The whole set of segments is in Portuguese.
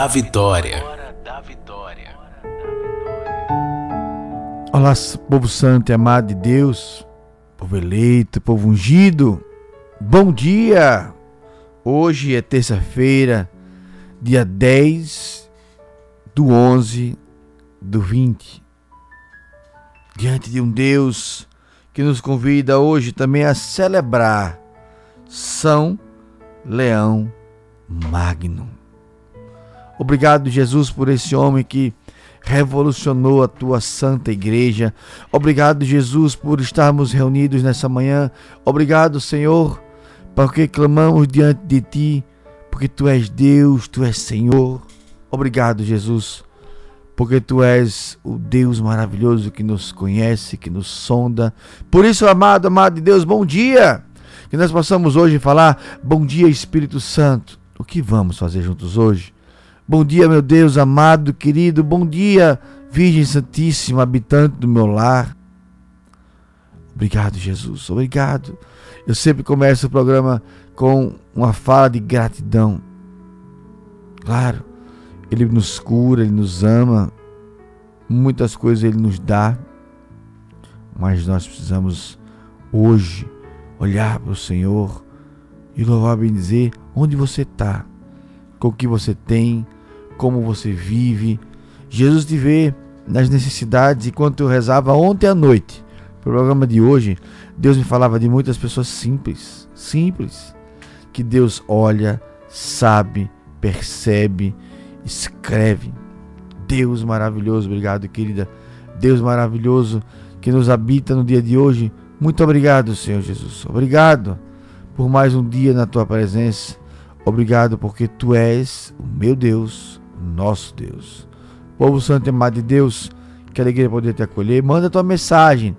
da Vitória. Olá, povo santo e amado de Deus, povo eleito, povo ungido, bom dia! Hoje é terça-feira, dia 10 do 11 do 20. Diante de um Deus que nos convida hoje também a celebrar São Leão Magno. Obrigado, Jesus, por esse homem que revolucionou a tua santa igreja. Obrigado, Jesus, por estarmos reunidos nessa manhã. Obrigado, Senhor, porque clamamos diante de ti, porque tu és Deus, tu és Senhor. Obrigado, Jesus, porque tu és o Deus maravilhoso que nos conhece, que nos sonda. Por isso, amado, amado de Deus, bom dia. Que nós possamos hoje falar, bom dia, Espírito Santo. O que vamos fazer juntos hoje? Bom dia, meu Deus amado, querido. Bom dia, Virgem Santíssima, habitante do meu lar. Obrigado, Jesus. Obrigado. Eu sempre começo o programa com uma fala de gratidão. Claro, Ele nos cura, Ele nos ama, muitas coisas Ele nos dá, mas nós precisamos hoje olhar para o Senhor e louvar bem dizer onde você está, com o que você tem, como você vive. Jesus te vê nas necessidades. Enquanto eu rezava ontem à noite, no programa de hoje, Deus me falava de muitas pessoas simples, simples, que Deus olha, sabe, percebe, escreve. Deus maravilhoso, obrigado, querida. Deus maravilhoso que nos habita no dia de hoje. Muito obrigado, Senhor Jesus. Obrigado por mais um dia na tua presença. Obrigado porque tu és o meu Deus, nosso Deus. Povo Santo e Amado de Deus, que alegria poder te acolher. Manda tua mensagem.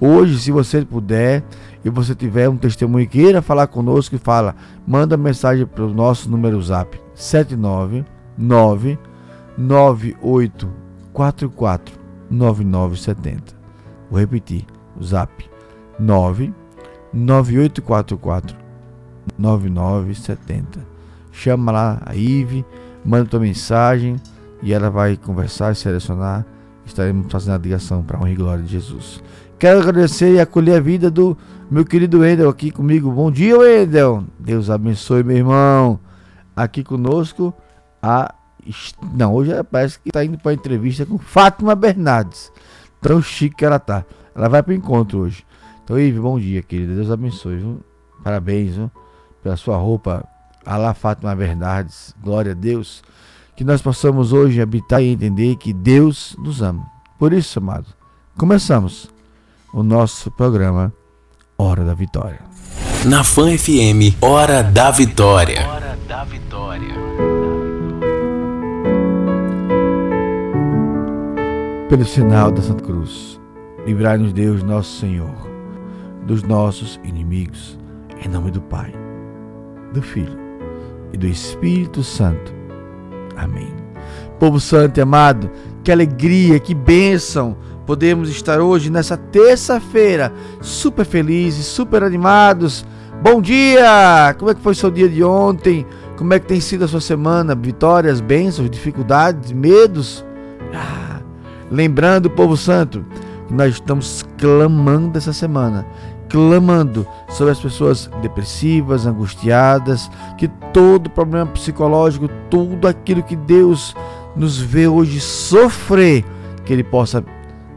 Hoje, se você puder e você tiver um testemunho queira falar conosco, fala, manda mensagem para o nosso número zap 799 9844 9970. Vou repetir, o zap 9 9844 9970. Chama lá a Ive, manda tua mensagem e ela vai conversar e selecionar. Estaremos fazendo a ligação para a honra e glória de Jesus. Quero agradecer e acolher a vida do meu querido Wendel aqui comigo. Bom dia, Wendel. Deus abençoe, meu irmão. Aqui conosco a não, hoje parece que está indo para entrevista com Fátima Bernardes. Tão chique que ela tá. Ela vai para o encontro hoje. Então, Ive, bom dia, querida. Deus abençoe. Viu? Parabéns viu? pela sua roupa. Alá Fátima Bernardes. Glória a Deus. Que nós possamos hoje habitar e entender que Deus nos ama. Por isso, amado, começamos o nosso programa Hora da Vitória. Na Fan FM, Hora da Vitória. Hora da Vitória. Pelo sinal da Santa Cruz, livrai-nos Deus, nosso Senhor, dos nossos inimigos, em nome do Pai, do Filho e do Espírito Santo. Amém. Povo santo e amado, que alegria, que bênção podemos estar hoje nessa terça-feira super felizes, super animados. Bom dia! Como é que foi seu dia de ontem? Como é que tem sido a sua semana? Vitórias, bênçãos, dificuldades, medos? Ah, Lembrando, povo santo, que nós estamos clamando essa semana, clamando sobre as pessoas depressivas, angustiadas, que todo problema psicológico, tudo aquilo que Deus nos vê hoje sofrer, que Ele possa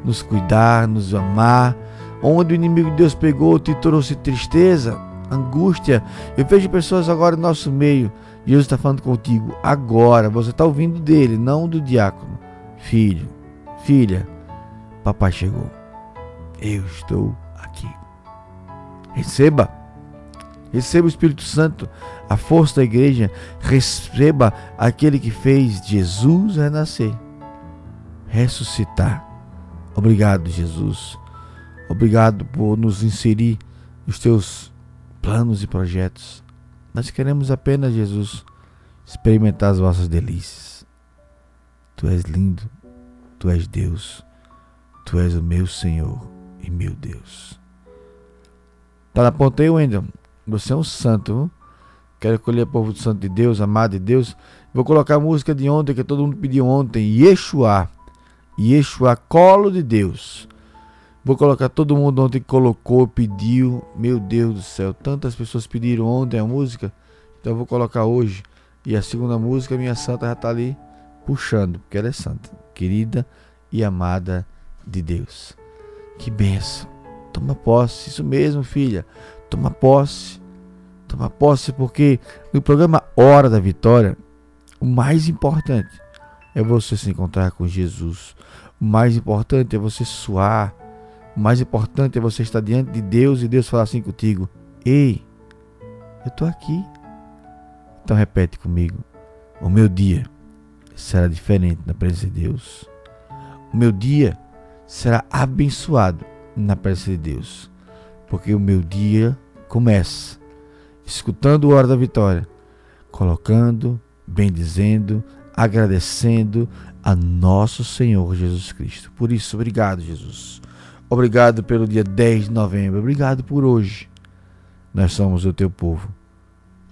nos cuidar, nos amar. Onde o inimigo de Deus pegou, te trouxe tristeza, angústia. Eu vejo pessoas agora no nosso meio. Jesus está falando contigo agora. Você está ouvindo dele, não do diácono. Filho, Filha, papai chegou. Eu estou. Receba. Receba o Espírito Santo, a força da igreja. Receba aquele que fez Jesus renascer, ressuscitar. Obrigado, Jesus. Obrigado por nos inserir nos teus planos e projetos. Nós queremos apenas, Jesus, experimentar as vossas delícias. Tu és lindo, Tu és Deus, Tu és o meu Senhor e meu Deus. Tá na ponta aí, Wendel? Você é um santo. Quero colher o povo do santo de Deus, amado de Deus. Vou colocar a música de ontem que todo mundo pediu ontem. Yeshua. Yeshua, colo de Deus. Vou colocar todo mundo ontem que colocou, pediu. Meu Deus do céu, tantas pessoas pediram ontem a música. Então eu vou colocar hoje. E a segunda música, minha santa já está ali puxando, porque ela é santa, querida e amada de Deus. Que benção. Toma posse, isso mesmo, filha. Toma posse. Toma posse, porque no programa Hora da Vitória, o mais importante é você se encontrar com Jesus. O mais importante é você suar. O mais importante é você estar diante de Deus e Deus falar assim contigo: Ei, eu estou aqui. Então repete comigo: O meu dia será diferente na presença de Deus. O meu dia será abençoado na presença de Deus, porque o meu dia começa escutando o hora da vitória, colocando, bendizendo, agradecendo a nosso Senhor Jesus Cristo. Por isso, obrigado, Jesus. Obrigado pelo dia 10 de novembro. Obrigado por hoje. Nós somos o teu povo.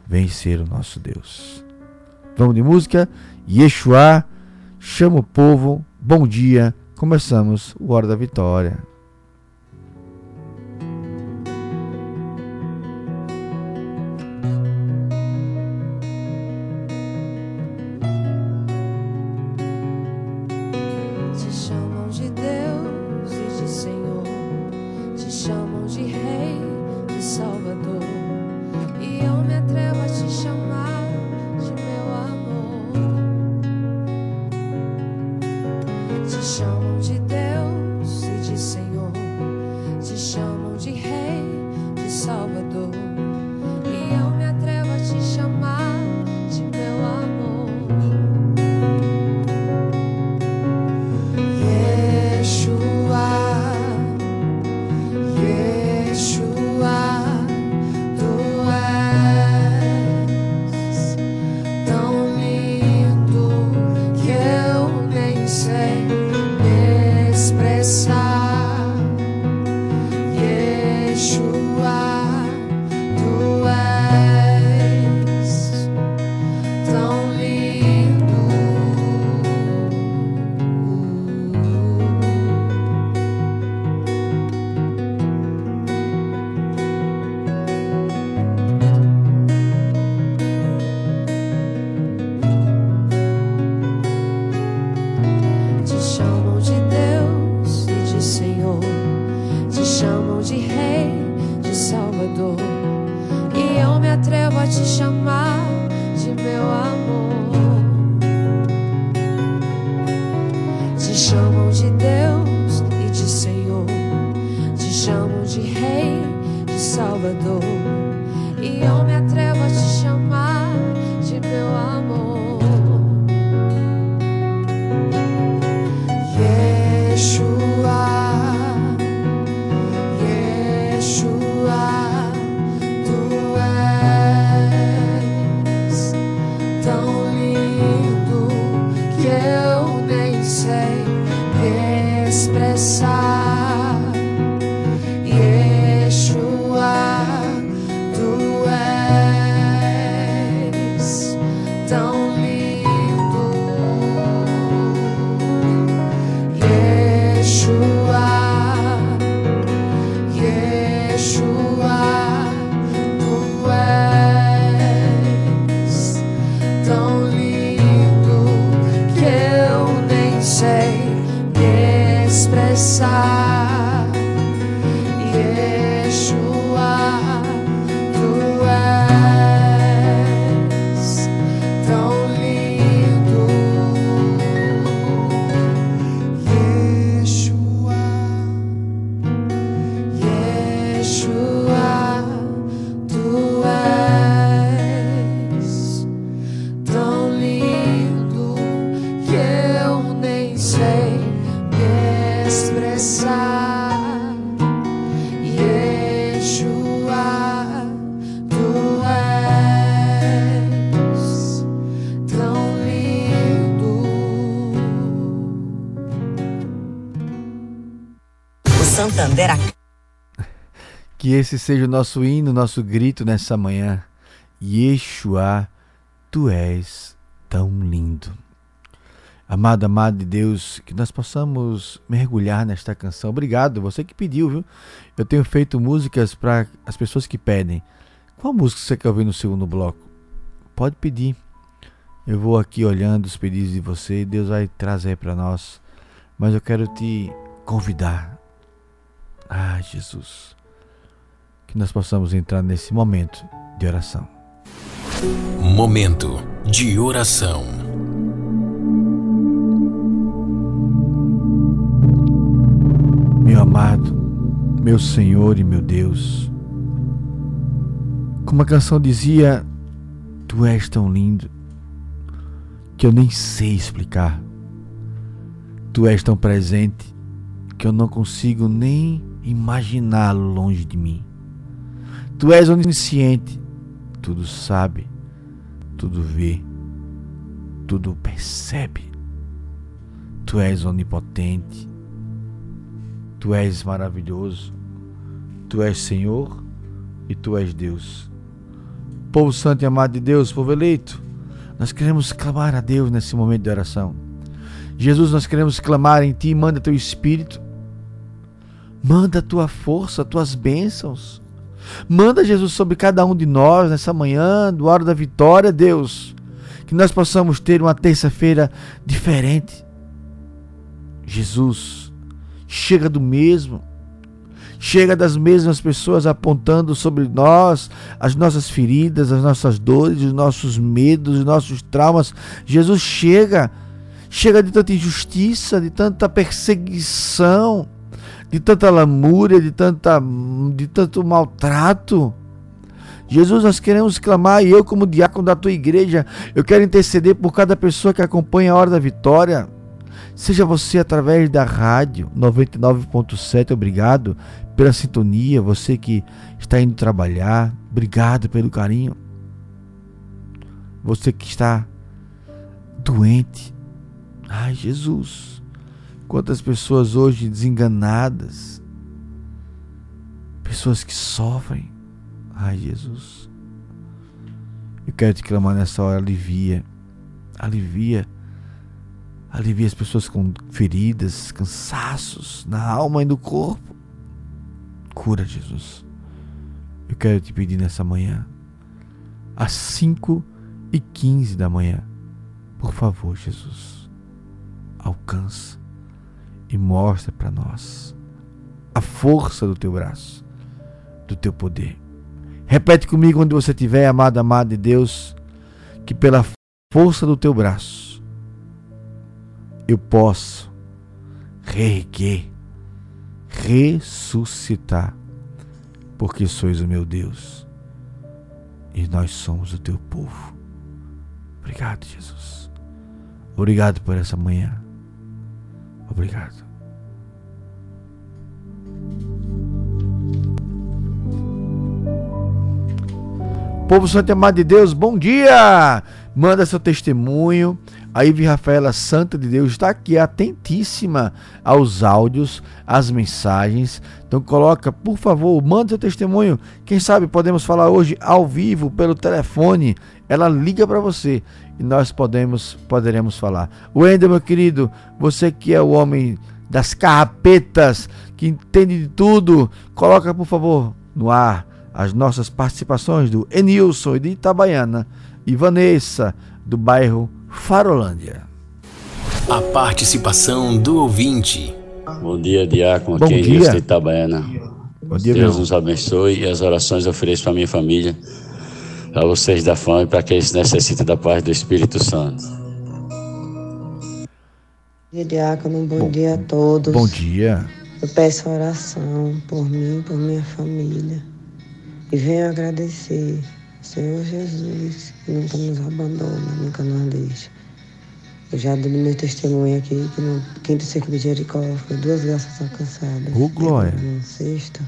Vem ser o nosso Deus. Vamos de música. Yeshua chama o povo. Bom dia. Começamos o Hora da Vitória. Salvador. Que esse seja o nosso hino, nosso grito nessa manhã. Yeshua, tu és tão lindo. Amado, amado de Deus, que nós possamos mergulhar nesta canção. Obrigado, você que pediu, viu? Eu tenho feito músicas para as pessoas que pedem. Qual música você quer ouvir no segundo bloco? Pode pedir. Eu vou aqui olhando os pedidos de você e Deus vai trazer para nós. Mas eu quero te convidar. Ah, Jesus que nós possamos entrar nesse momento de oração. Momento de oração. Meu amado, meu Senhor e meu Deus, como a canção dizia, Tu és tão lindo que eu nem sei explicar. Tu és tão presente que eu não consigo nem imaginá-lo longe de mim. Tu és onisciente, tudo sabe, tudo vê, tudo percebe. Tu és onipotente, tu és maravilhoso, tu és Senhor, e tu és Deus. Povo santo e amado de Deus, povo eleito, nós queremos clamar a Deus nesse momento de oração. Jesus, nós queremos clamar em Ti, manda Teu Espírito, manda a Tua força, Tuas bênçãos. Manda, Jesus, sobre cada um de nós nessa manhã, do hora da vitória, Deus. Que nós possamos ter uma terça-feira diferente. Jesus, chega do mesmo. Chega das mesmas pessoas apontando sobre nós as nossas feridas, as nossas dores, os nossos medos, os nossos traumas. Jesus chega, chega de tanta injustiça, de tanta perseguição, de tanta lamúria, de, tanta, de tanto maltrato. Jesus, nós queremos clamar, e eu, como diácono da tua igreja, eu quero interceder por cada pessoa que acompanha a hora da vitória. Seja você através da rádio 99.7, obrigado pela sintonia, você que está indo trabalhar, obrigado pelo carinho. Você que está doente, ai Jesus, quantas pessoas hoje desenganadas, pessoas que sofrem, ai Jesus. Eu quero te clamar nessa hora, alivia, alivia alivia as pessoas com feridas, cansaços na alma e no corpo. Cura, Jesus. Eu quero te pedir nessa manhã, às 5 e 15 da manhã, por favor, Jesus, alcança e mostra para nós a força do teu braço, do teu poder. Repete comigo onde você estiver, amado, amado de Deus, que pela força do teu braço eu posso reerguer ressuscitar, porque sois o meu Deus e nós somos o teu povo. Obrigado, Jesus. Obrigado por essa manhã. Obrigado. Povo Santo Amado de Deus, bom dia! Manda seu testemunho a Ive Rafaela Santa de Deus está aqui atentíssima aos áudios, às mensagens. Então coloca, por favor, manda seu testemunho. Quem sabe podemos falar hoje ao vivo pelo telefone. Ela liga para você e nós podemos poderemos falar. Wendel, meu querido, você que é o homem das carrapetas, que entende de tudo, coloca por favor no ar as nossas participações do Enilson de Itabaiana e Vanessa do bairro Farolândia. A participação do ouvinte. Bom dia, Diácono. Bom Aqui é dia. De Itabaiana. Bom dia, Deus meu. nos abençoe e as orações ofereço para minha família, para vocês da fã e para aqueles que necessitam da paz do Espírito Santo. Bom dia, Diácono. Bom, dia a todos. Bom dia. Eu peço oração por mim, por minha família. E venho agradecer, Senhor Jesus, nunca nos abandona, nunca nos deixa. Eu já dei meu testemunho aqui, que no quinto círculo de Jericó foi duas graças alcançadas. Ô, glória. Na sexta,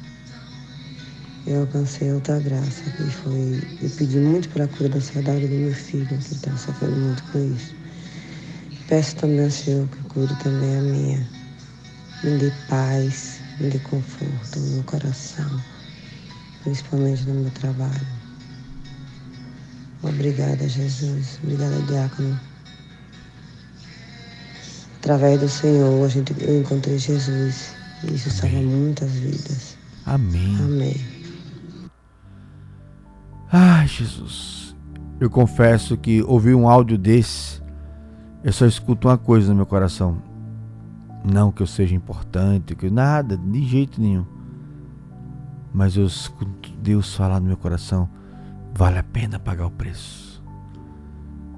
eu alcancei outra graça, que foi... Eu pedi muito pela cura da saudade do meu filho, que está sofrendo muito com isso. Peço também ao Senhor que cure também a minha. Me dê paz, me dê conforto no meu coração, principalmente no meu trabalho. Obrigada, Jesus. Obrigada, Diácono. Através do Senhor, a gente, eu encontrei Jesus. E isso salva muitas vidas. Amém. Amém. Ai, Jesus. Eu confesso que ouvir um áudio desse, eu só escuto uma coisa no meu coração. Não que eu seja importante, que nada, de jeito nenhum. Mas eu escuto Deus falar no meu coração: vale a pena pagar o preço.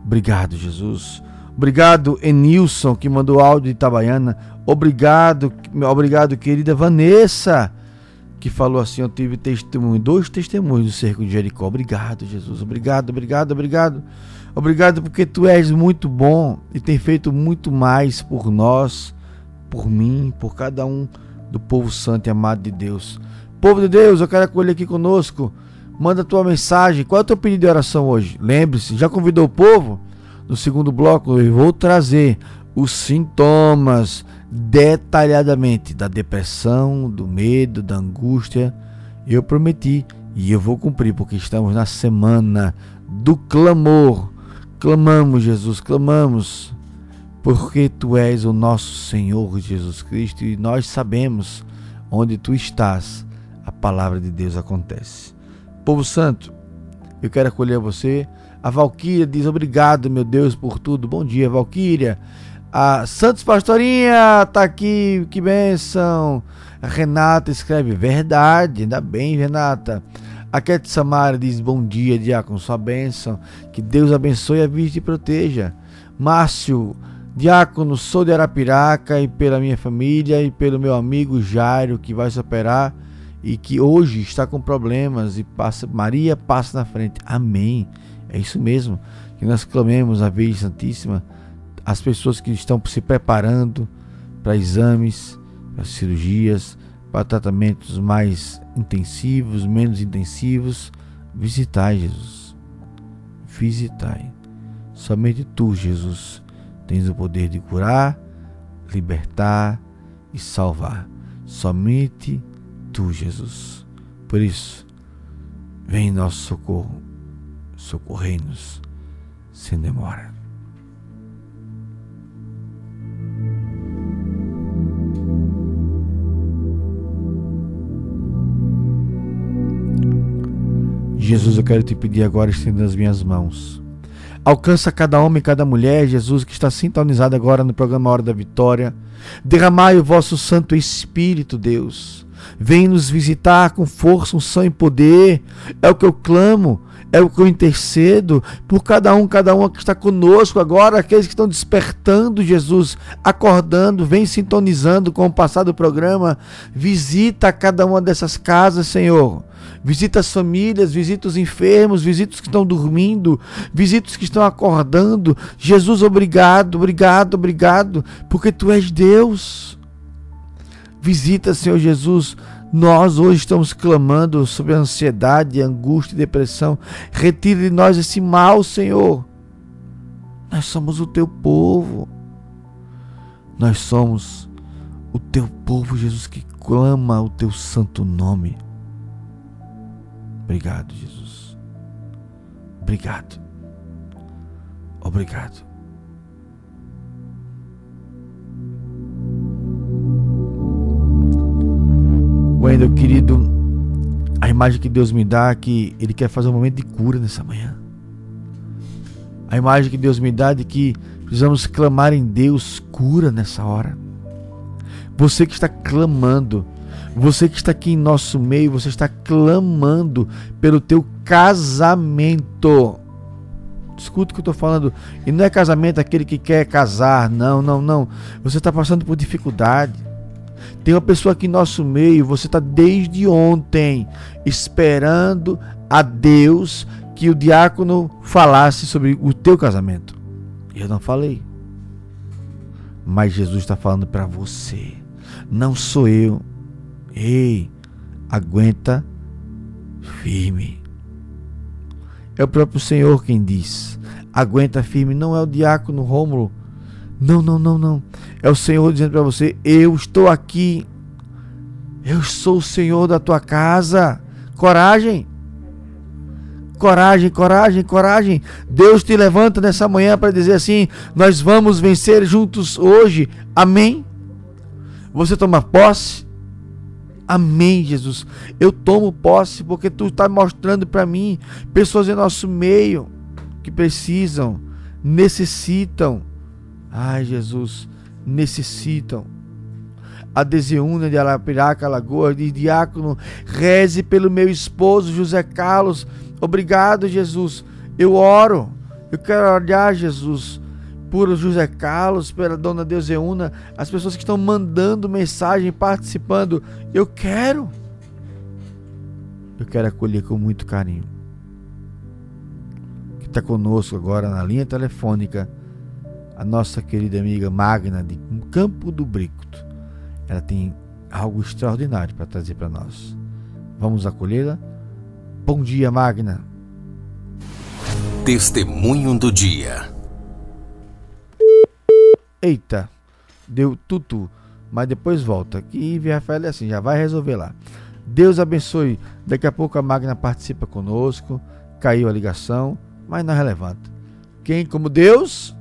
Obrigado, Jesus. Obrigado, Enilson, que mandou áudio de Itabaiana. Obrigado, obrigado, querida Vanessa, que falou assim: Eu tive testemunho, dois testemunhos do cerco de Jericó. Obrigado, Jesus. Obrigado, obrigado, obrigado. Obrigado porque tu és muito bom e tem feito muito mais por nós, por mim, por cada um do povo santo e amado de Deus. Povo de Deus, eu quero acolher aqui conosco. Manda tua mensagem. Qual é o teu pedido de oração hoje? Lembre-se, já convidou o povo? No segundo bloco eu vou trazer os sintomas detalhadamente da depressão, do medo, da angústia. Eu prometi E eu vou cumprir, porque estamos na semana do clamor. Clamamos, Jesus, clamamos, porque Tu és o nosso Senhor Jesus Cristo e nós sabemos onde Tu estás, a palavra de Deus acontece. Povo Santo, eu quero acolher você. A Valquíria diz obrigado, meu Deus, por tudo. Bom dia, Valquíria. A Santos Pastorinha tá aqui, que benção. A Renata escreve verdade, ainda bem, Renata. A Cat Samara diz bom dia, diácono, sua bênção. Que Deus abençoe a vida e proteja. Márcio, diácono, sou de Arapiraca e pela minha família e pelo meu amigo Jairo que vai se operar e que hoje está com problemas e passa Maria passa na frente. Amém. É isso mesmo. Que nós clamemos a Virgem Santíssima, as pessoas que estão se preparando para exames, para cirurgias, para tratamentos mais intensivos, menos intensivos. Visitai, Jesus. Visitai. Somente tu, Jesus, tens o poder de curar, libertar e salvar. Somente tu, Jesus. Por isso, vem em nosso socorro. Socorrei-nos sem demora. Jesus, eu quero te pedir agora, estendendo as minhas mãos. Alcança cada homem e cada mulher, Jesus, que está sintonizado agora no programa Hora da Vitória. Derramai o vosso Santo Espírito, Deus. Vem nos visitar com força, unção e poder. É o que eu clamo, é o que eu intercedo por cada um, cada uma que está conosco agora, aqueles que estão despertando, Jesus, acordando, vem sintonizando com o passado programa. Visita cada uma dessas casas, Senhor visita as famílias, visita os enfermos, visita os que estão dormindo, visita os que estão acordando. Jesus, obrigado, obrigado, obrigado, porque tu és Deus. Visita, Senhor Jesus, nós hoje estamos clamando sobre ansiedade, angústia e depressão. Retire de nós esse mal, Senhor. Nós somos o teu povo. Nós somos o teu povo, Jesus, que clama o teu santo nome. Obrigado, Jesus. Obrigado. Obrigado. Wendel, querido, a imagem que Deus me dá é que Ele quer fazer um momento de cura nessa manhã. A imagem que Deus me dá é de que precisamos clamar em Deus cura nessa hora. Você que está clamando, você que está aqui em nosso meio, você está clamando pelo teu casamento. Escuta o que eu estou falando. E não é casamento aquele que quer casar. Não, não, não. Você está passando por dificuldade. Tem uma pessoa aqui em nosso meio. Você está desde ontem esperando a Deus que o diácono falasse sobre o teu casamento. Eu não falei. Mas Jesus está falando para você. Não sou eu. Ei, aguenta firme. É o próprio Senhor quem diz: aguenta firme. Não é o diácono Rômulo. Não, não, não, não. É o Senhor dizendo para você: eu estou aqui. Eu sou o Senhor da tua casa. Coragem. Coragem, coragem, coragem. Deus te levanta nessa manhã para dizer assim: nós vamos vencer juntos hoje. Amém. Você toma posse. Amém, Jesus. Eu tomo posse porque tu está mostrando para mim pessoas em nosso meio que precisam, necessitam. Ai, Jesus, necessitam. A Deseúna de Arapiraca, Lagoa, de Diácono, reze pelo meu esposo José Carlos. Obrigado, Jesus. Eu oro. Eu quero olhar, Jesus por José Carlos, pela Dona Deuseuna, as pessoas que estão mandando mensagem, participando. Eu quero. Eu quero acolher com muito carinho. Que está conosco agora na linha telefônica a nossa querida amiga Magna de Campo do Bricto. Ela tem algo extraordinário para trazer para nós. Vamos acolhê-la? Bom dia, Magna. Testemunho do dia. Eita, deu tutu, mas depois volta. Que Rafael é assim, já vai resolver lá. Deus abençoe. Daqui a pouco a Magna participa conosco. Caiu a ligação, mas não é relevante. Quem como Deus?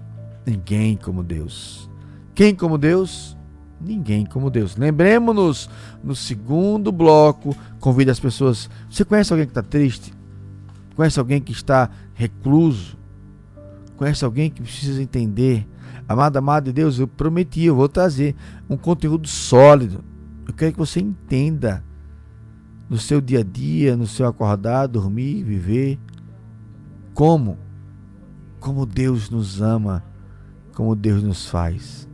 Ninguém como Deus. Quem como Deus? Ninguém como Deus. Lembremos-nos no segundo bloco. Convida as pessoas. Você conhece alguém que está triste? Conhece alguém que está recluso? Conhece alguém que precisa entender? Amado, amado de Deus, eu prometi, eu vou trazer um conteúdo sólido. Eu quero que você entenda no seu dia a dia, no seu acordar, dormir, viver, como como Deus nos ama, como Deus nos faz,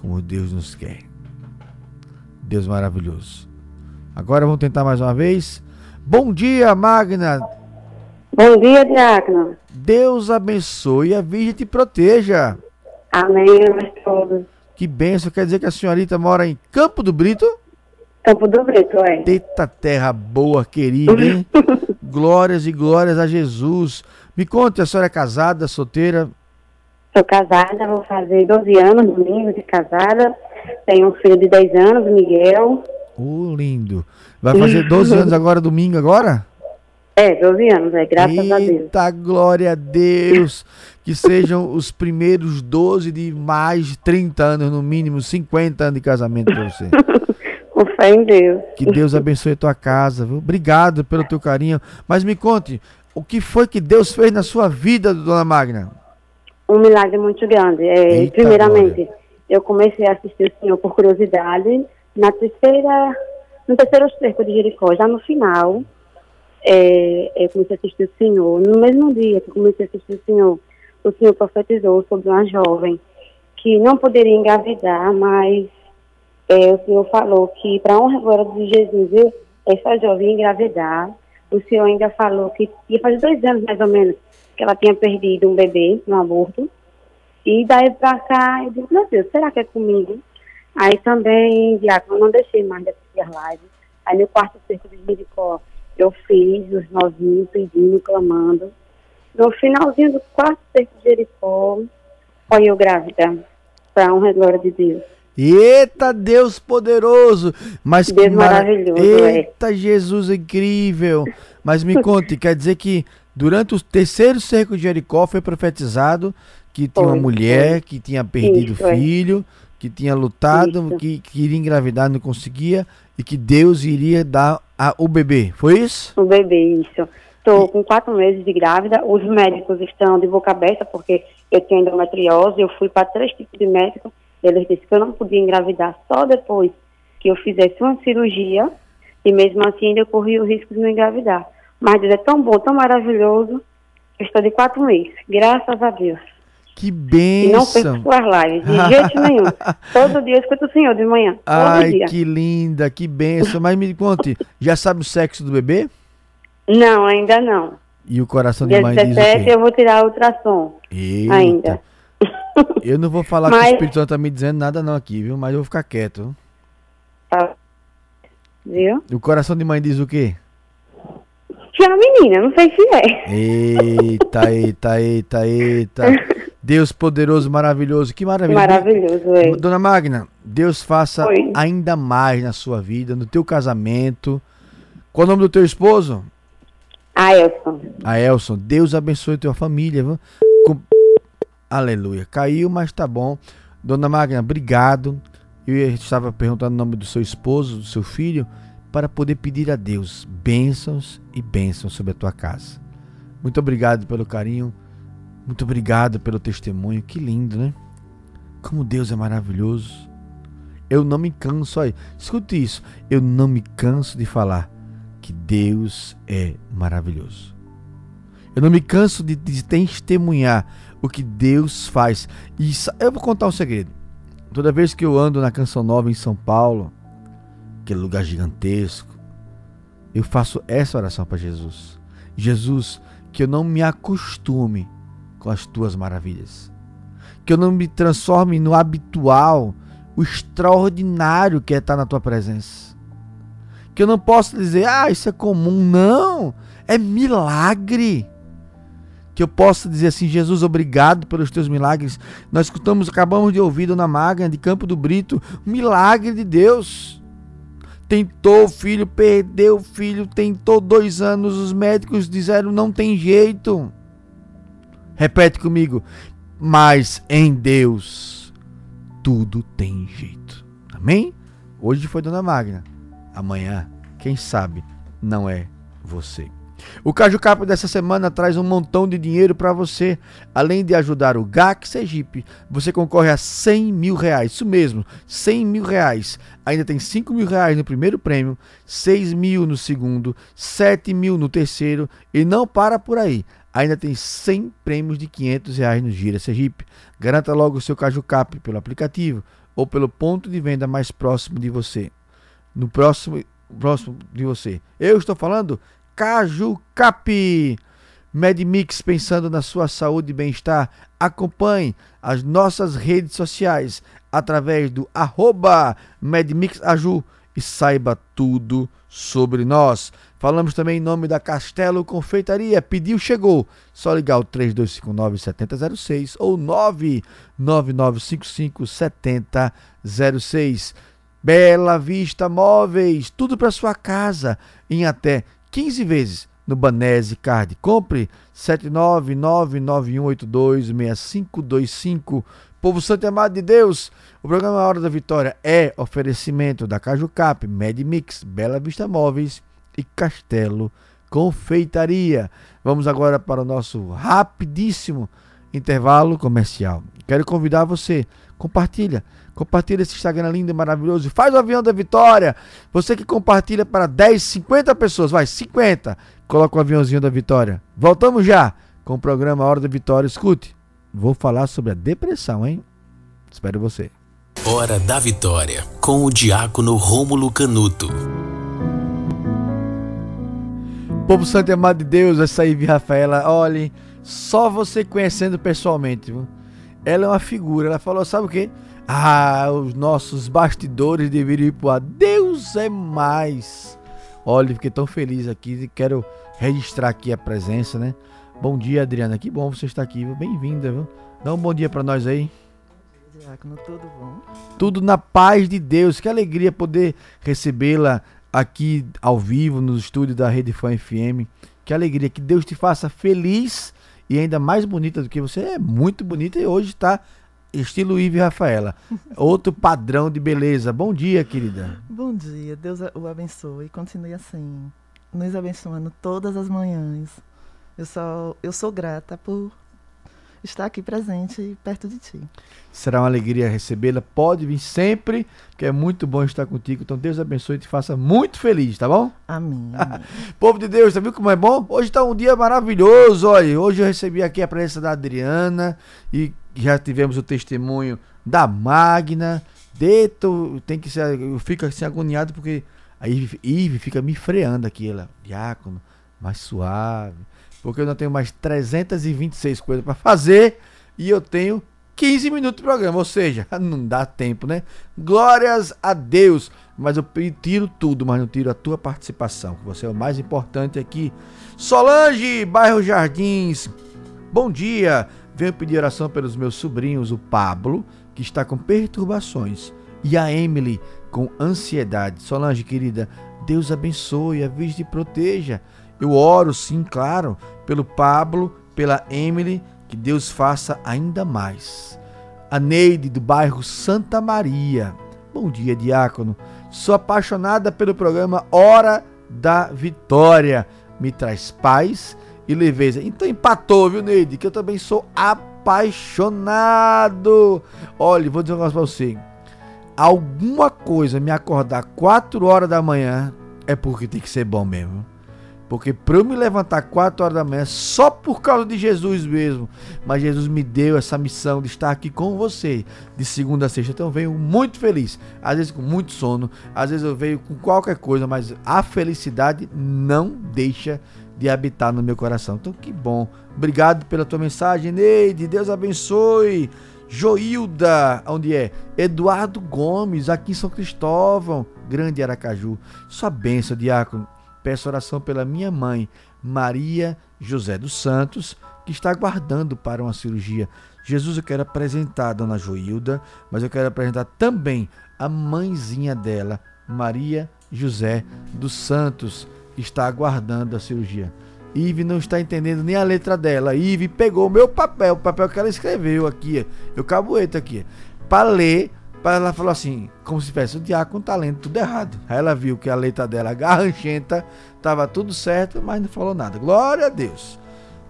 como Deus nos quer. Deus maravilhoso. Agora vamos tentar mais uma vez. Bom dia, Magna. Bom dia, Diácono. Deus abençoe e a Virgem te proteja. Amém, nós todos. Que benção, quer dizer que a senhorita mora em Campo do Brito? Campo do Brito, é. Eita terra boa, querida, hein? glórias e glórias a Jesus. Me conte, a senhora é casada, solteira? Sou casada, vou fazer 12 anos domingo de casada. Tenho um filho de 10 anos, Miguel. Oh, lindo. Vai fazer 12 anos agora, domingo, agora? É, 12 anos, é, graças Eita, a Deus. Eita, glória a Deus. Que sejam os primeiros 12 de mais de 30 anos, no mínimo 50 anos de casamento para você. Com fé em Deus. Que Deus abençoe a tua casa, viu? Obrigado pelo teu carinho. Mas me conte, o que foi que Deus fez na sua vida, dona Magna? Um milagre muito grande. É, Eita, primeiramente, glória. eu comecei a assistir o Senhor por curiosidade. Na terceira, no terceiro cerco de Jericó, já no final, é, eu comecei a assistir o Senhor. No mesmo dia que eu comecei a assistir o Senhor, o Senhor profetizou sobre uma jovem que não poderia engravidar, mas é, o Senhor falou que para a honra glória de Jesus, essa jovem ia engravidar. O Senhor ainda falou que ia fazer dois anos mais ou menos que ela tinha perdido um bebê no aborto. E daí pra cá, eu digo, meu Deus, será que é comigo? Aí também, Diácono, eu não deixei mais de assistir as lives. Aí no quarto cerco de Jericó, eu fiz os novinhos, pedindo, clamando. No finalzinho do quarto cerco de Jericó, foi eu grávida, para honra e glória de Deus. Eita Deus poderoso! Mas Deus mara- maravilhoso, é. Eita Jesus incrível! Mas me conte, quer dizer que durante o terceiro cerco de Jericó foi profetizado que tinha uma Foi, mulher que tinha perdido Isso, é. filho, que tinha lutado, Isso. que, que iria engravidar, não conseguia, e que Deus iria dar a- o bebê. Foi isso? O bebê, isso. Estou com quatro meses de grávida. Os médicos estão de boca aberta porque eu tenho endometriose. Eu fui para três tipos de médico. Eles disseram que eu não podia engravidar só depois que eu fizesse uma cirurgia. E mesmo assim ainda eu corri o risco de não engravidar. Mas Deus é tão bom, tão maravilhoso. Eu estou de quatro meses. Graças a Deus. Que E não perco bênção! suas lives, de jeito nenhum. Todo dia eu escuto o Senhor de manhã. Ai, dia. que linda, que bênção! Mas me conte, já sabe o sexo do bebê? Não, ainda não. E o coração de Dia mãe diz o 17 quê? eu vou tirar ultrassom. Eita. ainda. Eu não vou falar que Mas- o Espírito Santo tá me dizendo nada não aqui, viu? Mas eu vou ficar quieto. viu? Tá. Viu? O coração de mãe diz o quê? Que é uma menina, não sei se é. Eita, eita, eita, eita. Deus poderoso, maravilhoso. Que maravilha. Maravilhoso, é. Dona Magna, Deus faça Oi. ainda mais na sua vida, no teu casamento. Qual o nome do teu esposo? Ah, Elson. A Elson. Deus abençoe tua família. Com- Aleluia. Caiu, mas tá bom. Dona Magna, obrigado. Eu estava perguntando o nome do seu esposo, do seu filho, para poder pedir a Deus bênçãos e bênçãos sobre a tua casa. Muito obrigado pelo carinho. Muito obrigado pelo testemunho. Que lindo, né? Como Deus é maravilhoso. Eu não me canso, olha, escute isso. Eu não me canso de falar que Deus é maravilhoso. Eu não me canso de, de testemunhar o que Deus faz. E eu vou contar um segredo. Toda vez que eu ando na Canção Nova em São Paulo, aquele lugar gigantesco, eu faço essa oração para Jesus. Jesus, que eu não me acostume com as tuas maravilhas. Que eu não me transforme no habitual, o extraordinário que é estar na tua presença. Que eu não possa dizer, ah, isso é comum. Não, é milagre. Que eu possa dizer assim, Jesus, obrigado pelos teus milagres. Nós escutamos, acabamos de ouvir Dona Magna de Campo do Brito, milagre de Deus. Tentou o filho, perdeu o filho, tentou dois anos, os médicos disseram não tem jeito. Repete comigo, mas em Deus tudo tem jeito. Amém? Hoje foi Dona Magna, amanhã, quem sabe, não é você. O Caju Cap dessa semana traz um montão de dinheiro para você. Além de ajudar o GAC Sergipe, você concorre a 100 mil reais. Isso mesmo, 100 mil reais. Ainda tem 5 mil reais no primeiro prêmio, 6 mil no segundo, 7 mil no terceiro e não para por aí. Ainda tem 100 prêmios de 500 reais no Gira Sergipe. Garanta logo o seu Caju Cap pelo aplicativo ou pelo ponto de venda mais próximo de você. No próximo, próximo de você. Eu estou falando Caju Cap. MedMix pensando na sua saúde e bem-estar. Acompanhe as nossas redes sociais através do arroba MedMixAju e saiba tudo sobre nós. Falamos também em nome da Castelo Confeitaria. Pediu, chegou. Só ligar o 3259 7006 ou 99955 7006. Bela Vista Móveis, tudo para sua casa em até 15 vezes no Banese Card. Compre 79991826525. Povo Santo e Amado de Deus, o programa Hora da Vitória é oferecimento da Caju Cap, Medmix, Bela Vista Móveis e Castelo Confeitaria. Vamos agora para o nosso rapidíssimo intervalo comercial. Quero convidar você, compartilha Compartilha esse Instagram lindo e maravilhoso. Faz o avião da vitória. Você que compartilha para 10, 50 pessoas. Vai, 50. Coloca o aviãozinho da vitória. Voltamos já com o programa Hora da Vitória. Escute. Vou falar sobre a depressão, hein? Espero você. Hora da Vitória, com o diácono Rômulo Canuto. Povo Santo e Amado de Deus, essa aí, Rafaela, olhe, só você conhecendo pessoalmente, viu? Ela é uma figura. Ela falou, sabe o quê? Ah, os nossos bastidores pro ar. Deus é mais. Olha, fiquei tão feliz aqui e quero registrar aqui a presença, né? Bom dia, Adriana. Que bom você estar aqui. Bem-vinda, viu? Dá um bom dia para nós aí. Diácono, tudo bom? Tudo na paz de Deus. Que alegria poder recebê-la aqui ao vivo nos estúdios da Rede Fã FM. Que alegria que Deus te faça feliz e ainda mais bonita do que você é muito bonita e hoje está estilo Ive Rafaela. Outro padrão de beleza. Bom dia, querida. Bom dia. Deus o abençoe e continue assim, nos abençoando todas as manhãs. Eu só eu sou grata por estar aqui presente perto de ti. Será uma alegria recebê-la. Pode vir sempre, que é muito bom estar contigo. Então Deus abençoe e te faça muito feliz, tá bom? Amém. amém. Povo de Deus, tá viu como é bom? Hoje está um dia maravilhoso, olha. Hoje eu recebi aqui a presença da Adriana e já tivemos o testemunho da Magna. Deto, tem que ser, eu fico assim agoniado porque a Ive fica me freando aqui, ela, diácono, mais suave, porque eu não tenho mais 326 coisas para fazer e eu tenho 15 minutos de programa, ou seja, não dá tempo, né? Glórias a Deus, mas eu tiro tudo, mas não tiro a tua participação, que você é o mais importante aqui. Solange, bairro Jardins, bom dia. Venho pedir oração pelos meus sobrinhos, o Pablo, que está com perturbações, e a Emily, com ansiedade. Solange, querida, Deus abençoe, avise e proteja. Eu oro, sim, claro, pelo Pablo, pela Emily, que Deus faça ainda mais. A Neide, do bairro Santa Maria. Bom dia, diácono. Sou apaixonada pelo programa Hora da Vitória. Me traz paz e leveza. Então empatou, viu, Neide? Que eu também sou apaixonado. Olha, vou dizer um negócio pra você. Alguma coisa me acordar 4 horas da manhã é porque tem que ser bom mesmo. Porque para eu me levantar 4 horas da manhã, só por causa de Jesus mesmo. Mas Jesus me deu essa missão de estar aqui com você de segunda a sexta. Então eu venho muito feliz. Às vezes com muito sono, às vezes eu venho com qualquer coisa, mas a felicidade não deixa de habitar no meu coração. Então que bom. Obrigado pela tua mensagem, Neide. Deus abençoe. Joilda, onde é? Eduardo Gomes, aqui em São Cristóvão, Grande Aracaju. Sua bênção, diácono. Peço oração pela minha mãe, Maria José dos Santos, que está aguardando para uma cirurgia. Jesus, eu quero apresentar a dona Joilda, mas eu quero apresentar também a mãezinha dela, Maria José dos Santos, que está aguardando a cirurgia. Ive não está entendendo nem a letra dela. Ive pegou o meu papel, o papel que ela escreveu aqui, eu cabueta aqui, para ler, ela falou assim, como se tivesse o diácono tá lendo tudo errado. Aí ela viu que a letra dela garranchenta, estava tudo certo, mas não falou nada. Glória a Deus.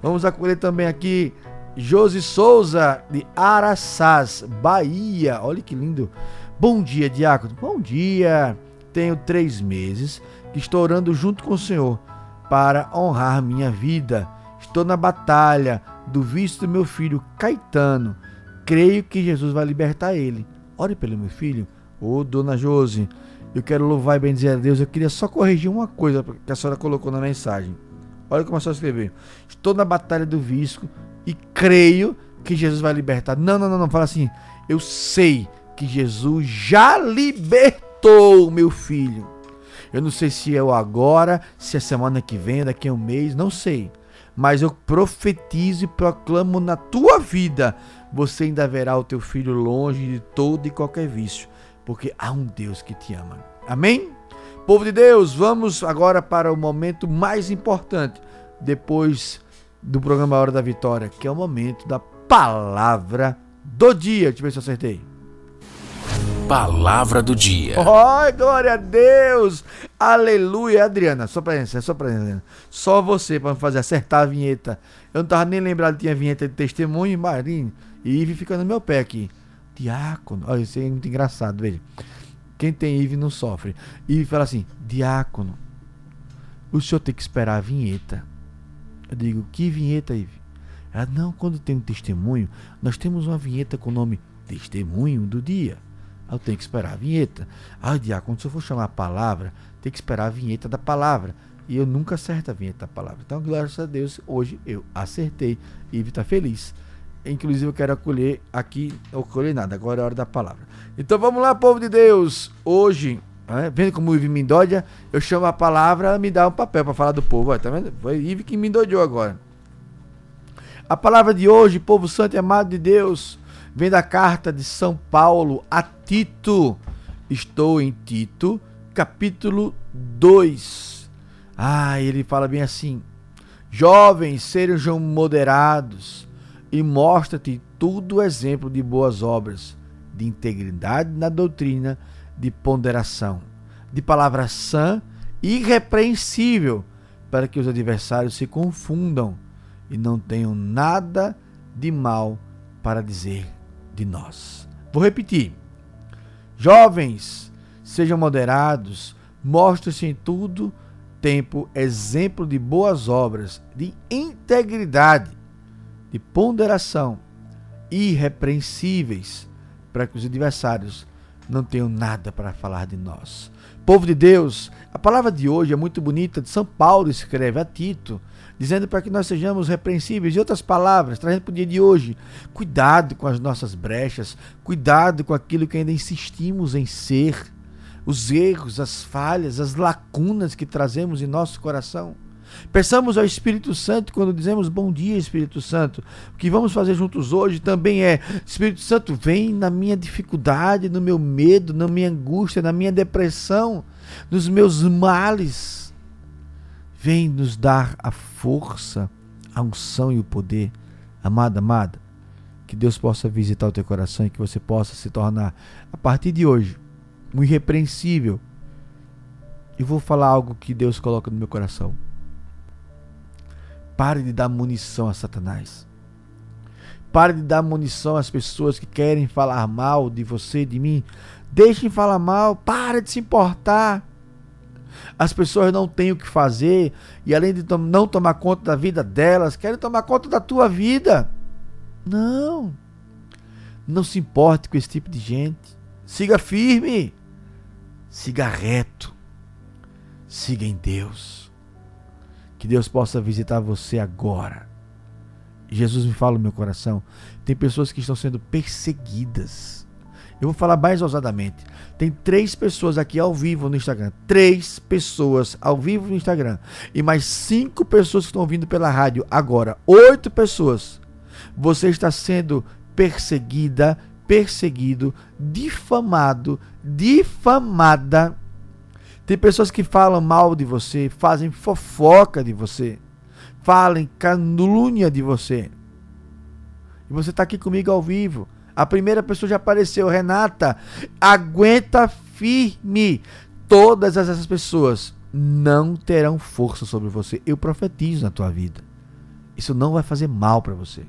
Vamos acolher também aqui Josi Souza, de Araçás, Bahia. Olha que lindo. Bom dia, diácono. Bom dia. Tenho três meses que estou orando junto com o Senhor para honrar minha vida. Estou na batalha do vício do meu filho Caetano. Creio que Jesus vai libertar ele. Ore pelo meu filho. Ô, dona Josi, eu quero louvar e bendizer a Deus. Eu queria só corrigir uma coisa que a senhora colocou na mensagem. Olha como a senhora escreveu. Estou na batalha do vício e creio que Jesus vai libertar. Não, não, não, não. Fala assim. Eu sei que Jesus já libertou meu filho. Eu não sei se é o agora, se é semana que vem, daqui a um mês, não sei. Mas eu profetizo e proclamo na tua vida: você ainda verá o teu filho longe de todo e qualquer vício, porque há um Deus que te ama. Amém? Povo de Deus, vamos agora para o momento mais importante, depois do programa Hora da Vitória, que é o momento da palavra do dia. Deixa eu ver se eu acertei. Palavra do dia. Oi, glória a Deus! Aleluia, Adriana. Só você, só pra Adriana. Só você pra fazer acertar a vinheta. Eu não tava nem lembrado que tinha vinheta de testemunho, Marinho. E Ive fica no meu pé aqui. Diácono. Olha, isso é muito engraçado, veja. Quem tem Ive não sofre. Ive fala assim: Diácono, o senhor tem que esperar a vinheta. Eu digo: Que vinheta, Ive? Ela, não, quando tem um testemunho, nós temos uma vinheta com o nome Testemunho do Dia. Eu tenho que esperar a vinheta. Ah, diácono, se eu for chamar a palavra, tem que esperar a vinheta da palavra. E eu nunca acerto a vinheta da palavra. Então, graças a Deus, hoje eu acertei. E está feliz. Inclusive, eu quero acolher aqui, acolher nada, agora é a hora da palavra. Então vamos lá, povo de Deus. Hoje, né, vendo como o Ive me endodia, eu chamo a palavra, me dá um papel para falar do povo. Olha, tá vendo? Foi Ive que me endodiou agora. A palavra de hoje, povo santo e amado de Deus, vem da carta de São Paulo a Tito. Estou em Tito, capítulo 2. Ah, ele fala bem assim: Jovens, sejam moderados e mostra-te tudo exemplo de boas obras, de integridade na doutrina, de ponderação, de palavra sã e irrepreensível, para que os adversários se confundam e não tenham nada de mal para dizer de nós. Vou repetir. Jovens, sejam moderados, mostrem-se em tudo tempo exemplo de boas obras, de integridade, de ponderação, irrepreensíveis, para que os adversários não tenham nada para falar de nós. Povo de Deus, a palavra de hoje é muito bonita, de São Paulo escreve a Tito, dizendo para que nós sejamos repreensíveis. E outras palavras, trazendo para o dia de hoje, cuidado com as nossas brechas, cuidado com aquilo que ainda insistimos em ser, os erros, as falhas, as lacunas que trazemos em nosso coração. Peçamos ao Espírito Santo quando dizemos bom dia, Espírito Santo. O que vamos fazer juntos hoje também é: Espírito Santo, vem na minha dificuldade, no meu medo, na minha angústia, na minha depressão, nos meus males Vem nos dar a força, a unção e o poder. Amada, amada, que Deus possa visitar o teu coração e que você possa se tornar, a partir de hoje, um irrepreensível. E vou falar algo que Deus coloca no meu coração. Pare de dar munição a Satanás. Pare de dar munição às pessoas que querem falar mal de você, de mim. Deixem falar mal. Pare de se importar. As pessoas não têm o que fazer e além de não tomar conta da vida delas, querem tomar conta da tua vida. Não. Não se importe com esse tipo de gente. Siga firme. Siga reto. Siga em Deus. Que Deus possa visitar você agora. Jesus me fala no meu coração. Tem pessoas que estão sendo perseguidas. Eu vou falar mais ousadamente. Tem três pessoas aqui ao vivo no Instagram. Três pessoas ao vivo no Instagram. E mais cinco pessoas que estão vindo pela rádio agora. Oito pessoas. Você está sendo perseguida, perseguido, difamado, difamada. Tem pessoas que falam mal de você, fazem fofoca de você, falam calúnia de você. E você está aqui comigo ao vivo. A primeira pessoa já apareceu, Renata. Aguenta firme. Todas essas pessoas não terão força sobre você. Eu profetizo na tua vida. Isso não vai fazer mal para você,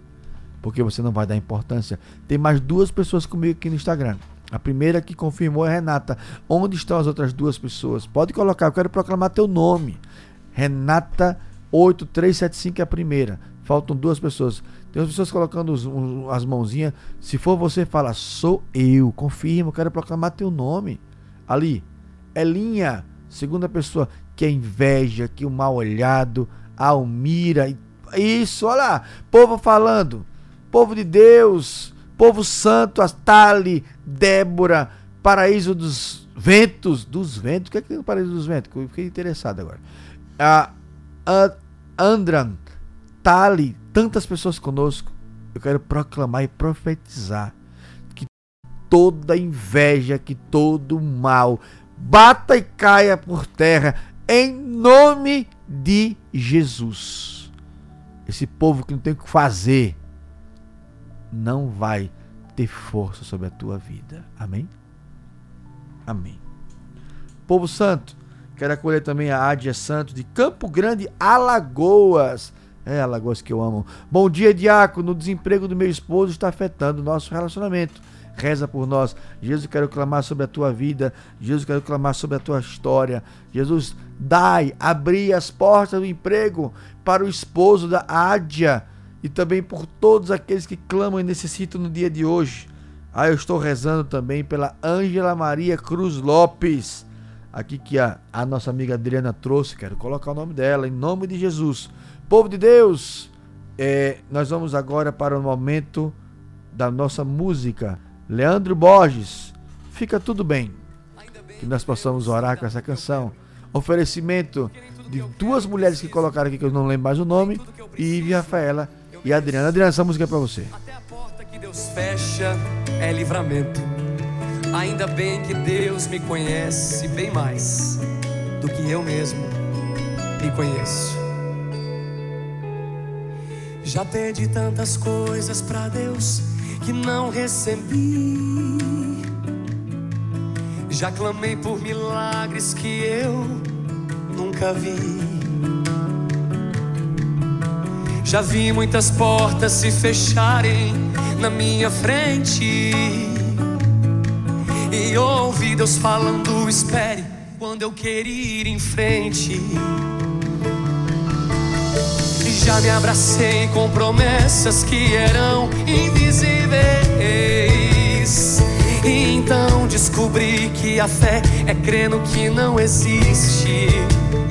porque você não vai dar importância. Tem mais duas pessoas comigo aqui no Instagram. A primeira que confirmou é Renata. Onde estão as outras duas pessoas? Pode colocar, eu quero proclamar teu nome. Renata 8375 é a primeira. Faltam duas pessoas. Tem as pessoas colocando os, um, as mãozinhas. Se for você, fala, sou eu. Confirma, eu quero proclamar teu nome. Ali, Elinha, segunda pessoa, que é inveja, que o mal olhado, Almira. Isso, olha lá, povo falando. Povo de Deus, povo santo, Astali, Débora, paraíso dos ventos. Dos ventos? O que é que tem no paraíso dos ventos? Eu fiquei interessado agora. A, a Andran, Tali, tantas pessoas conosco. Eu quero proclamar e profetizar que toda inveja, que todo mal bata e caia por terra em nome de Jesus. Esse povo que não tem o que fazer não vai ter força sobre a tua vida. Amém? Amém. Povo santo, quero acolher também a Ádia Santo de Campo Grande, Alagoas. É, Alagoas que eu amo. Bom dia, diácono. O desemprego do meu esposo está afetando o nosso relacionamento. Reza por nós. Jesus, quero clamar sobre a tua vida. Jesus, quero clamar sobre a tua história. Jesus, dai, abri as portas do emprego para o esposo da Ádia e também por todos aqueles que clamam e necessitam no dia de hoje. Ah, eu estou rezando também pela Ângela Maria Cruz Lopes, aqui que a, a nossa amiga Adriana trouxe. Quero colocar o nome dela, em nome de Jesus. Povo de Deus, é, nós vamos agora para o momento da nossa música. Leandro Borges, fica tudo bem. Que nós possamos orar com essa canção. Oferecimento de duas mulheres que colocaram aqui, que eu não lembro mais o nome, e Rafaela e Adriana. Adriana, essa música é pra você. Até a porta que Deus fecha é livramento. Ainda bem que Deus me conhece bem mais do que eu mesmo me conheço. Já pedi tantas coisas para Deus que não recebi. Já clamei por milagres que eu nunca vi. Já vi muitas portas se fecharem na minha frente. E ouvi Deus falando: espere quando eu querer ir em frente. E já me abracei com promessas que eram invisíveis. E então descobri que a fé é crer no que não existe.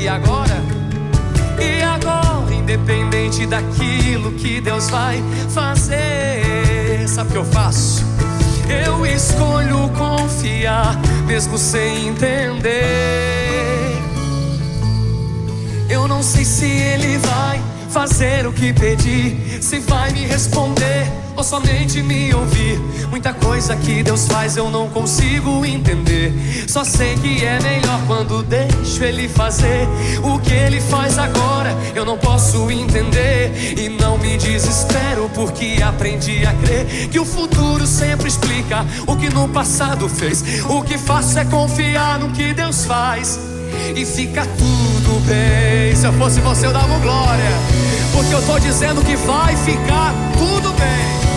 E agora? Independente daquilo que Deus vai fazer. Sabe o que eu faço? Eu escolho confiar, mesmo sem entender. Eu não sei se Ele vai fazer o que pedi, se vai me responder ou somente me ouvir. Muita coisa que Deus faz eu não consigo entender. Só sei que é melhor quando deixo Ele fazer o que Ele faz agora. Eu não posso entender e não me desespero porque aprendi a crer que o futuro sempre explica o que no passado fez. O que faço é confiar no que Deus faz e fica tudo bem. Se eu fosse você, eu dava glória, porque eu tô dizendo que vai ficar tudo bem.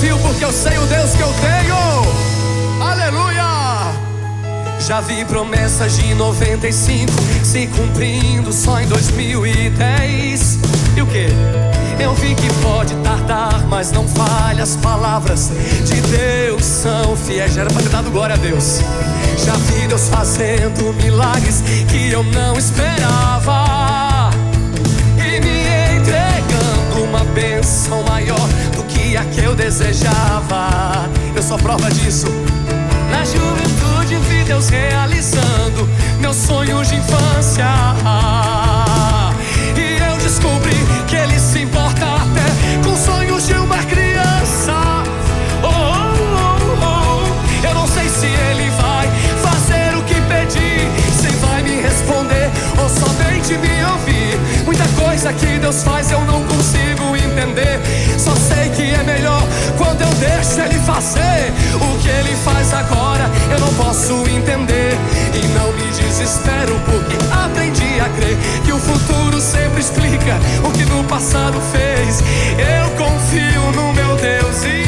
Confio porque eu sei o Deus que eu tenho. Aleluia! Já vi promessas de 95 se cumprindo só em 2010. E o que? Eu vi que pode tardar, mas não falha. As palavras de Deus são fiéis. Já era pra ter dado glória a Deus. Já vi Deus fazendo milagres que eu não esperava. E me entregando uma bênção maior que a que eu desejava. Eu sou prova disso. Na juventude vi Deus realizando. Meu meus sonhos de infância. Coisa que Deus faz eu não consigo entender. Só sei que é melhor quando eu deixo ele fazer o que ele faz agora. Eu não posso entender e não me desespero porque aprendi a crer que o futuro sempre explica o que no passado fez. Eu confio no meu Deus e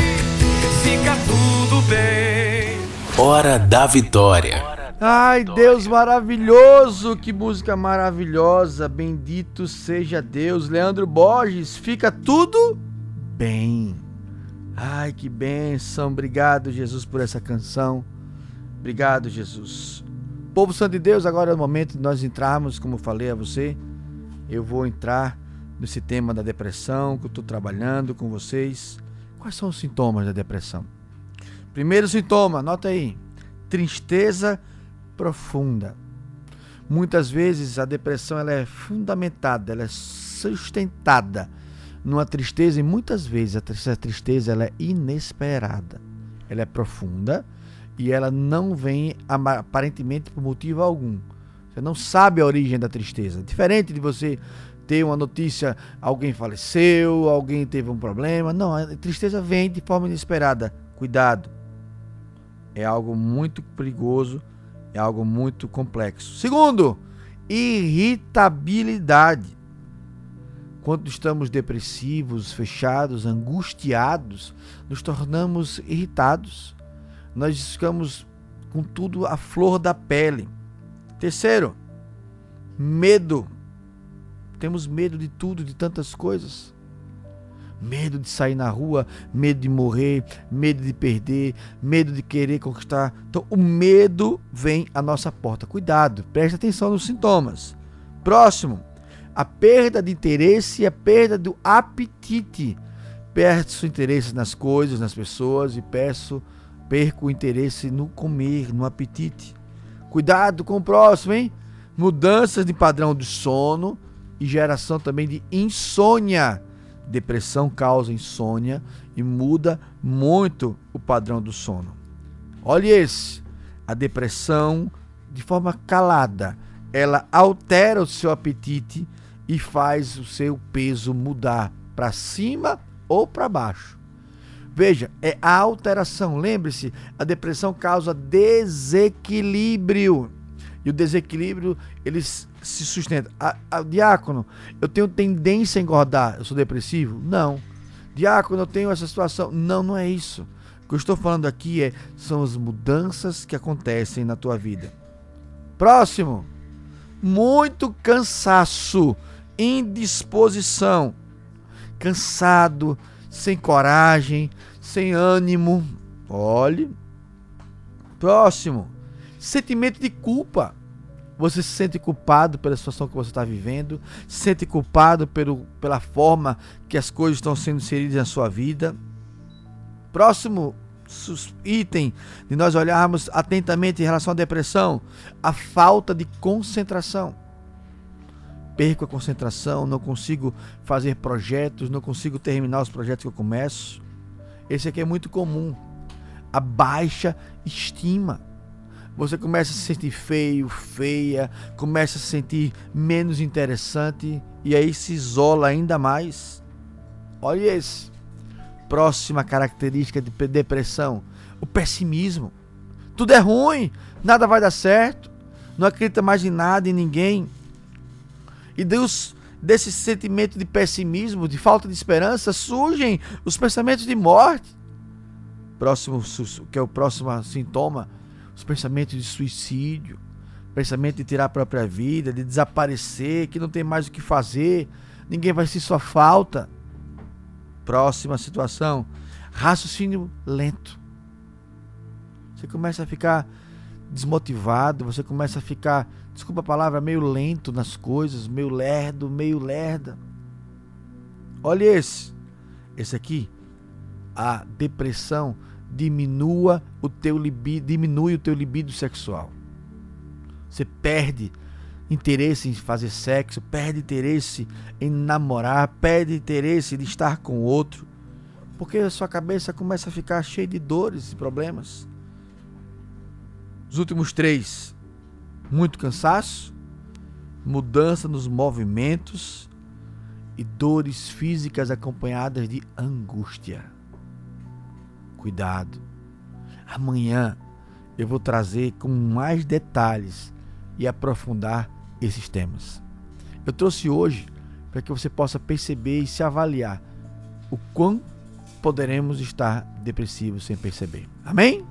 fica tudo bem. Hora da Vitória. Ai, Deus maravilhoso, que música maravilhosa. Bendito seja Deus. Leandro Borges, fica tudo bem. Ai, que bênção. Obrigado, Jesus, por essa canção. Obrigado, Jesus. Povo Santo de Deus, agora é o momento de nós entrarmos, como eu falei a você. Eu vou entrar nesse tema da depressão que eu estou trabalhando com vocês. Quais são os sintomas da depressão? Primeiro sintoma, anota aí: tristeza profunda. Muitas vezes a depressão ela é fundamentada, ela é sustentada numa tristeza e muitas vezes essa tristeza ela é inesperada. Ela é profunda e ela não vem aparentemente por motivo algum. Você não sabe a origem da tristeza. Diferente de você ter uma notícia, alguém faleceu, alguém teve um problema. Não, a tristeza vem de forma inesperada. Cuidado. É algo muito perigoso, é algo muito complexo. Segundo, irritabilidade. Quando estamos depressivos, fechados, angustiados, nos tornamos irritados. Nós ficamos com tudo à flor da pele. Terceiro, medo. Temos medo de tudo, de tantas coisas. Medo de sair na rua, medo de morrer, medo de perder, medo de querer conquistar. Então, o medo vem à nossa porta. Cuidado, preste atenção nos sintomas. Próximo, a perda de interesse e a perda do apetite. Perco interesse nas coisas, nas pessoas e peço, perco o interesse no comer, no apetite. Cuidado com o próximo, hein? Mudanças de padrão de sono e geração também de insônia. Depressão causa insônia e muda muito o padrão do sono. Olhe esse. A depressão, de forma calada, ela altera o seu apetite e faz o seu peso mudar para cima ou para baixo. Veja, é a alteração. Lembre-se, a depressão causa desequilíbrio. E o desequilíbrio, ele se sustenta. A, a, diácono, eu tenho tendência a engordar, eu sou depressivo? Não. Diácono, eu tenho essa situação. Não, não é isso. O que eu estou falando aqui é, são as mudanças que acontecem na tua vida. Próximo. Muito cansaço indisposição, cansado, sem coragem, sem ânimo. Olhe. Próximo, sentimento de culpa. Você se sente culpado pela situação que você está vivendo, se sente culpado pelo, pela forma que as coisas estão sendo inseridas na sua vida. Próximo item de nós olharmos atentamente em relação à depressão, a falta de concentração perco a concentração, não consigo fazer projetos, não consigo terminar os projetos que eu começo. Esse aqui é muito comum. A baixa estima. Você começa a se sentir feio, feia, começa a se sentir menos interessante e aí se isola ainda mais. Olha esse. Próxima característica de depressão: o pessimismo. Tudo é ruim, nada vai dar certo, não acredita mais em nada, em ninguém e Deus, desse sentimento de pessimismo, de falta de esperança, surgem os pensamentos de morte. Próximo, que é o próximo sintoma, os pensamentos de suicídio, pensamento de tirar a própria vida, de desaparecer, que não tem mais o que fazer, ninguém vai sentir sua falta. Próxima situação, raciocínio lento. Você começa a ficar desmotivado, você começa a ficar desculpa a palavra, meio lento nas coisas, meio lerdo, meio lerda. Olha esse. Esse aqui, a depressão diminua o teu libido, diminui o teu libido sexual. Você perde interesse em fazer sexo, perde interesse em namorar, perde interesse de estar com outro, porque a sua cabeça começa a ficar cheia de dores e problemas. Os últimos três, muito cansaço, mudança nos movimentos e dores físicas acompanhadas de angústia. Cuidado. Amanhã eu vou trazer com mais detalhes e aprofundar esses temas. Eu trouxe hoje para que você possa perceber e se avaliar o quão poderemos estar depressivos sem perceber. Amém?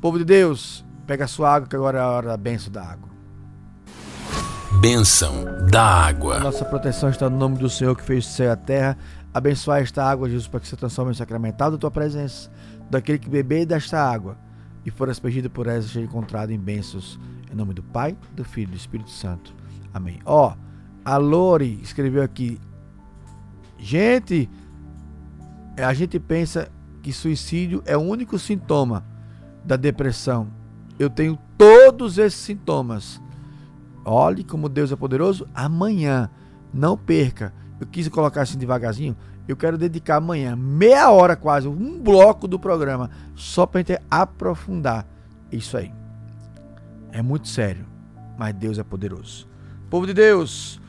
Povo de Deus, pega a sua água que agora é a hora da benção da água. Bênção da água. Nossa proteção está no nome do Senhor que fez o céu e a terra. Abençoar esta água, Jesus, para que se transforme em sacramental da tua presença, daquele que beber desta água e for aspergido por ela, seja encontrado em bênçãos. Em nome do Pai, do Filho e do Espírito Santo. Amém. Ó, a Lori escreveu aqui. Gente, a gente pensa que suicídio é o único sintoma da depressão. Eu tenho todos esses sintomas. Olhe como Deus é poderoso. Amanhã, não perca. Eu quis colocar assim devagarzinho. Eu quero dedicar amanhã, meia hora quase, um bloco do programa, só para gente aprofundar isso aí. É muito sério, mas Deus é poderoso. Povo de Deus,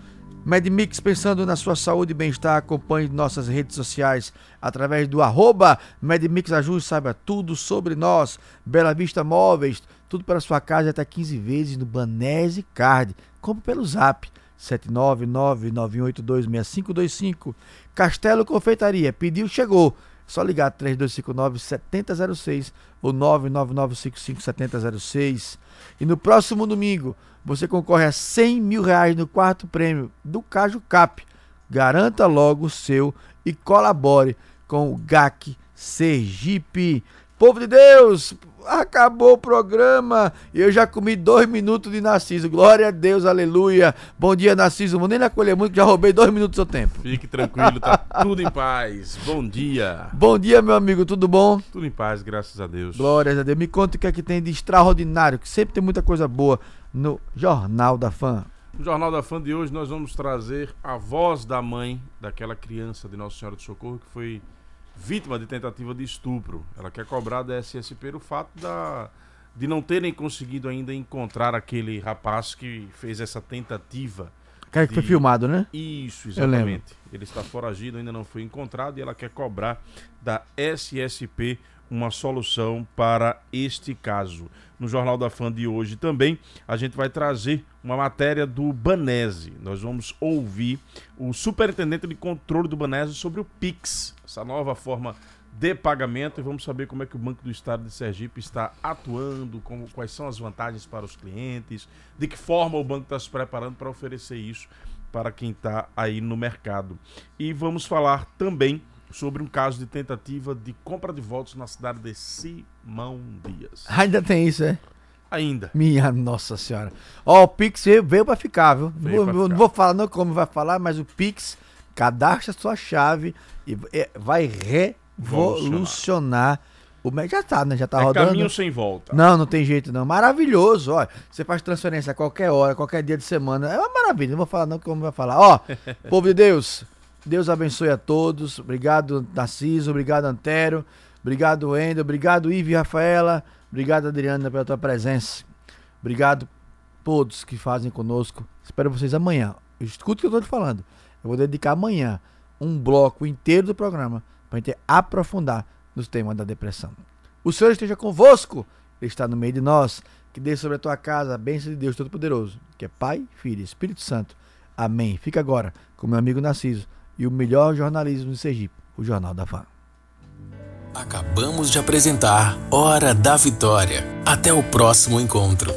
MedMix pensando na sua saúde e bem-estar, acompanhe nossas redes sociais através do arroba MedMixAjuste, saiba tudo sobre nós, Bela Vista Móveis, tudo para sua casa até 15 vezes no Banese Card. Compre pelo zap 79991826525. Castelo Confeitaria, pediu, chegou. Só ligar 3259-7006 ou 99955-7006. E no próximo domingo, você concorre a 100 mil reais no quarto prêmio do Caju Cap. Garanta logo o seu e colabore com o GAC Sergipe. Povo de Deus, acabou o programa e eu já comi dois minutos de Narciso. Glória a Deus, aleluia. Bom dia, Narciso. Vou nem lhe acolher muito, já roubei dois minutos do seu tempo. Fique tranquilo, tá tudo em paz. Bom dia. Bom dia, meu amigo, tudo bom? Tudo em paz, graças a Deus. Glórias a Deus. Me conta o que é que tem de extraordinário, que sempre tem muita coisa boa no Jornal da Fã. No Jornal da Fã de hoje nós vamos trazer a voz da mãe daquela criança de Nossa Senhora do Socorro que foi vítima de tentativa de estupro. Ela quer cobrar da SSP o fato da, de não terem conseguido ainda encontrar aquele rapaz que fez essa tentativa. Cara que de... foi filmado, né? Isso, exatamente. Ele está foragido, ainda não foi encontrado e ela quer cobrar da SSP uma solução para este caso. No Jornal da Fã de hoje também, a gente vai trazer uma matéria do Banese. Nós vamos ouvir o superintendente de controle do Banese sobre o Pix, essa nova forma de pagamento e vamos saber como é que o Banco do Estado de Sergipe está atuando, como, quais são as vantagens para os clientes, de que forma o banco está se preparando para oferecer isso para quem está aí no mercado. E vamos falar também sobre um caso de tentativa de compra de votos na cidade de Simão Dias. Ainda tem isso, é? Ainda. Minha Nossa Senhora. Ó, o Pix veio, veio para ficar, viu? Vou- ficar. Não vou falar não como vai falar, mas o Pix cadastra sua chave e é, vai revolucionar o mercado. Já tá, né? Já tá é rodando. caminho sem volta. Não, não tem jeito não. Maravilhoso, ó. Você faz transferência a qualquer hora, qualquer dia de semana. É uma maravilha. Não vou falar não como vai falar. Ó, povo de Deus, Deus abençoe a todos. Obrigado, Narciso. Obrigado, Antero. Obrigado, Wendel. Obrigado, Ive e Rafaela. Obrigado, Adriana, pela tua presença. Obrigado todos que fazem conosco. Espero vocês amanhã. Escuta o que eu tô te falando. Eu vou dedicar amanhã um bloco inteiro do programa para gente aprofundar nos temas da depressão. O Senhor esteja convosco. Ele está no meio de nós. Que dê sobre a tua casa a bênção de Deus Todo-Poderoso, que é Pai, Filho e Espírito Santo. Amém. Fica agora com meu amigo Narciso e o melhor jornalismo de Sergipe, o Jornal da Fã. Acabamos de apresentar Hora da Vitória. Até o próximo encontro.